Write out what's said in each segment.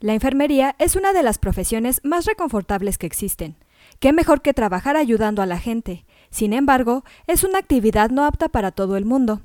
La enfermería es una de las profesiones más reconfortables que existen. ¿Qué mejor que trabajar ayudando a la gente? Sin embargo, es una actividad no apta para todo el mundo.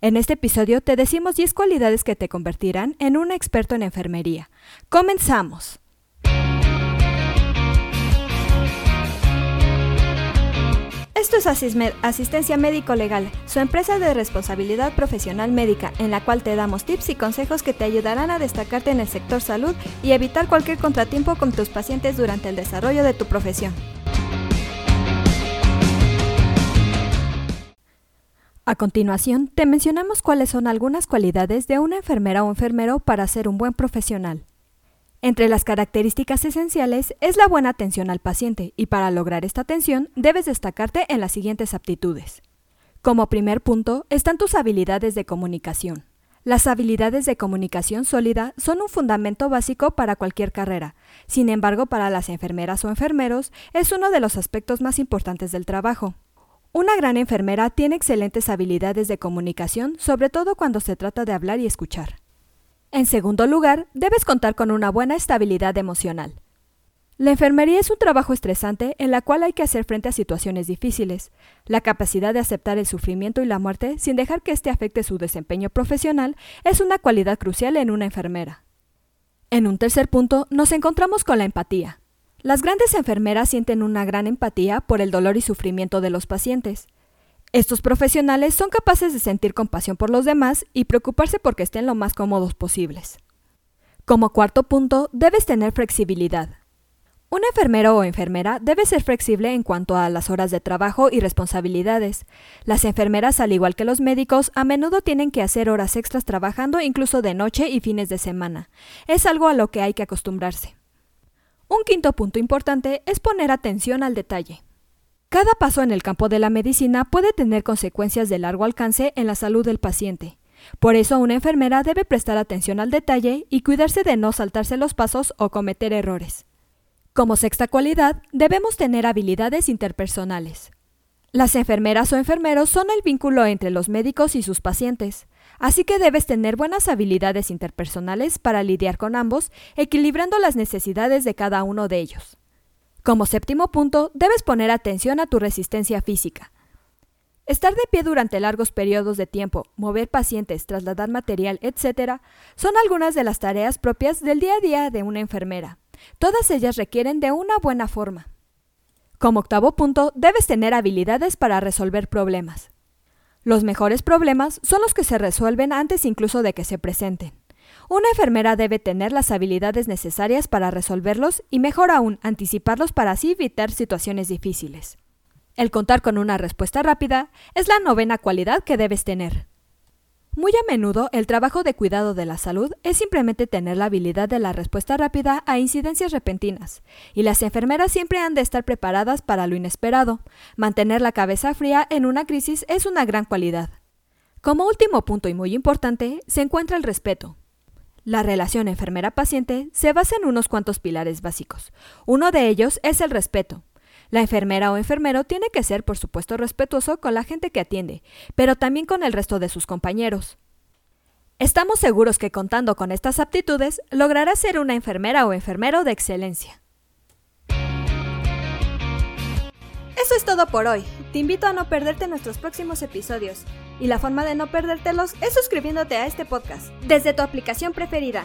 En este episodio te decimos 10 cualidades que te convertirán en un experto en enfermería. ¡Comenzamos! Esto es Asistencia Médico Legal, su empresa de responsabilidad profesional médica, en la cual te damos tips y consejos que te ayudarán a destacarte en el sector salud y evitar cualquier contratiempo con tus pacientes durante el desarrollo de tu profesión. A continuación, te mencionamos cuáles son algunas cualidades de una enfermera o enfermero para ser un buen profesional. Entre las características esenciales es la buena atención al paciente y para lograr esta atención debes destacarte en las siguientes aptitudes. Como primer punto están tus habilidades de comunicación. Las habilidades de comunicación sólida son un fundamento básico para cualquier carrera. Sin embargo, para las enfermeras o enfermeros es uno de los aspectos más importantes del trabajo. Una gran enfermera tiene excelentes habilidades de comunicación, sobre todo cuando se trata de hablar y escuchar. En segundo lugar, debes contar con una buena estabilidad emocional. La enfermería es un trabajo estresante en la cual hay que hacer frente a situaciones difíciles. La capacidad de aceptar el sufrimiento y la muerte sin dejar que éste afecte su desempeño profesional es una cualidad crucial en una enfermera. En un tercer punto, nos encontramos con la empatía. Las grandes enfermeras sienten una gran empatía por el dolor y sufrimiento de los pacientes. Estos profesionales son capaces de sentir compasión por los demás y preocuparse porque estén lo más cómodos posibles. Como cuarto punto, debes tener flexibilidad. Un enfermero o enfermera debe ser flexible en cuanto a las horas de trabajo y responsabilidades. Las enfermeras, al igual que los médicos, a menudo tienen que hacer horas extras trabajando incluso de noche y fines de semana. Es algo a lo que hay que acostumbrarse. Un quinto punto importante es poner atención al detalle. Cada paso en el campo de la medicina puede tener consecuencias de largo alcance en la salud del paciente. Por eso una enfermera debe prestar atención al detalle y cuidarse de no saltarse los pasos o cometer errores. Como sexta cualidad, debemos tener habilidades interpersonales. Las enfermeras o enfermeros son el vínculo entre los médicos y sus pacientes, así que debes tener buenas habilidades interpersonales para lidiar con ambos, equilibrando las necesidades de cada uno de ellos. Como séptimo punto, debes poner atención a tu resistencia física. Estar de pie durante largos periodos de tiempo, mover pacientes, trasladar material, etc., son algunas de las tareas propias del día a día de una enfermera. Todas ellas requieren de una buena forma. Como octavo punto, debes tener habilidades para resolver problemas. Los mejores problemas son los que se resuelven antes incluso de que se presenten. Una enfermera debe tener las habilidades necesarias para resolverlos y mejor aún anticiparlos para así evitar situaciones difíciles. El contar con una respuesta rápida es la novena cualidad que debes tener. Muy a menudo el trabajo de cuidado de la salud es simplemente tener la habilidad de la respuesta rápida a incidencias repentinas, y las enfermeras siempre han de estar preparadas para lo inesperado. Mantener la cabeza fría en una crisis es una gran cualidad. Como último punto y muy importante, se encuentra el respeto. La relación enfermera-paciente se basa en unos cuantos pilares básicos. Uno de ellos es el respeto. La enfermera o enfermero tiene que ser, por supuesto, respetuoso con la gente que atiende, pero también con el resto de sus compañeros. Estamos seguros que contando con estas aptitudes lograrás ser una enfermera o enfermero de excelencia. Eso es todo por hoy. Te invito a no perderte nuestros próximos episodios. Y la forma de no perdértelos es suscribiéndote a este podcast desde tu aplicación preferida.